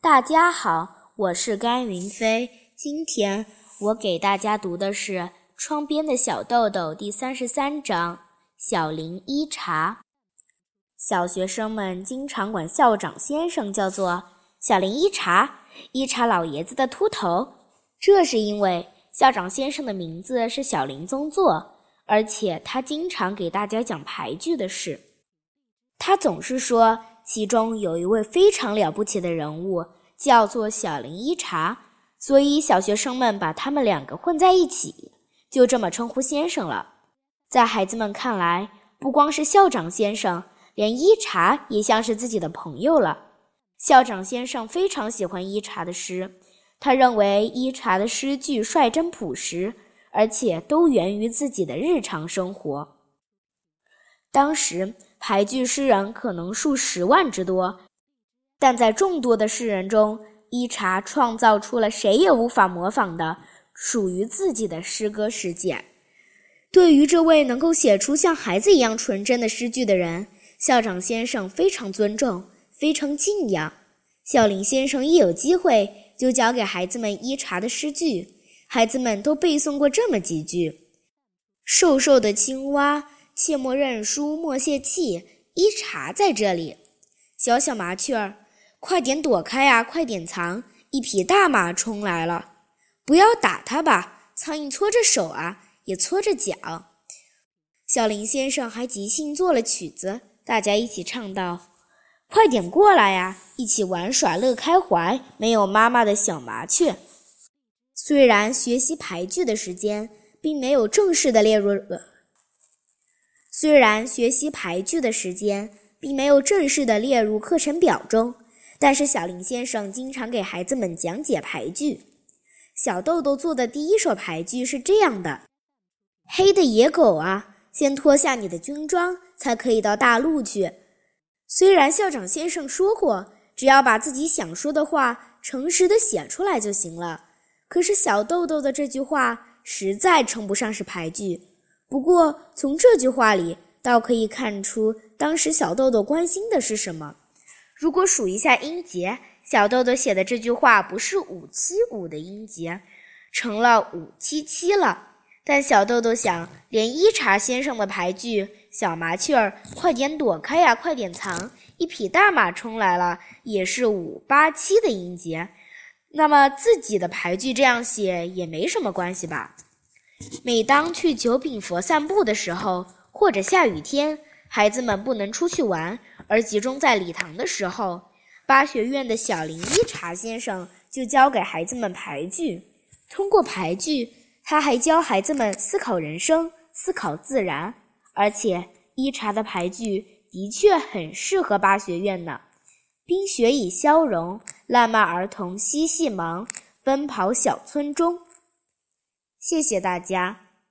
大家好，我是甘云飞。今天我给大家读的是《窗边的小豆豆》第三十三章《小林一茶》。小学生们经常管校长先生叫做“小林一茶”，一茶老爷子的秃头。这是因为校长先生的名字是小林宗作，而且他经常给大家讲牌剧的事。他总是说。其中有一位非常了不起的人物，叫做小林一茶，所以小学生们把他们两个混在一起，就这么称呼先生了。在孩子们看来，不光是校长先生，连一茶也像是自己的朋友了。校长先生非常喜欢一茶的诗，他认为一茶的诗句率真朴实，而且都源于自己的日常生活。当时。排句诗人可能数十万之多，但在众多的诗人中，伊茶创造出了谁也无法模仿的属于自己的诗歌世界。对于这位能够写出像孩子一样纯真的诗句的人，校长先生非常尊重，非常敬仰。小林先生一有机会就教给孩子们伊茶的诗句，孩子们都背诵过这么几句：“瘦瘦的青蛙。”切莫认输，莫泄气。一茶在这里，小小麻雀儿，快点躲开呀，快点藏！一匹大马冲来了，不要打它吧。苍蝇搓着手啊，也搓着脚。小林先生还即兴做了曲子，大家一起唱道：“快点过来呀，一起玩耍乐开怀。没有妈妈的小麻雀。”虽然学习牌句的时间并没有正式的列入。虽然学习牌句的时间并没有正式的列入课程表中，但是小林先生经常给孩子们讲解牌句。小豆豆做的第一首牌句是这样的：“黑的野狗啊，先脱下你的军装，才可以到大陆去。”虽然校长先生说过，只要把自己想说的话诚实的写出来就行了，可是小豆豆的这句话实在称不上是牌句。不过，从这句话里倒可以看出，当时小豆豆关心的是什么。如果数一下音节，小豆豆写的这句话不是五七五的音节，成了五七七了。但小豆豆想，连一茶先生的牌句“小麻雀儿，快点躲开呀，快点藏！一匹大马冲来了”也是五八七的音节，那么自己的牌句这样写也没什么关系吧？每当去九品佛散步的时候，或者下雨天，孩子们不能出去玩，而集中在礼堂的时候，八学院的小林一茶先生就教给孩子们牌句。通过牌句，他还教孩子们思考人生、思考自然。而且，一茶的牌句的确很适合八学院呢。冰雪已消融，烂漫儿童嬉戏忙，奔跑小村中。谢谢大家。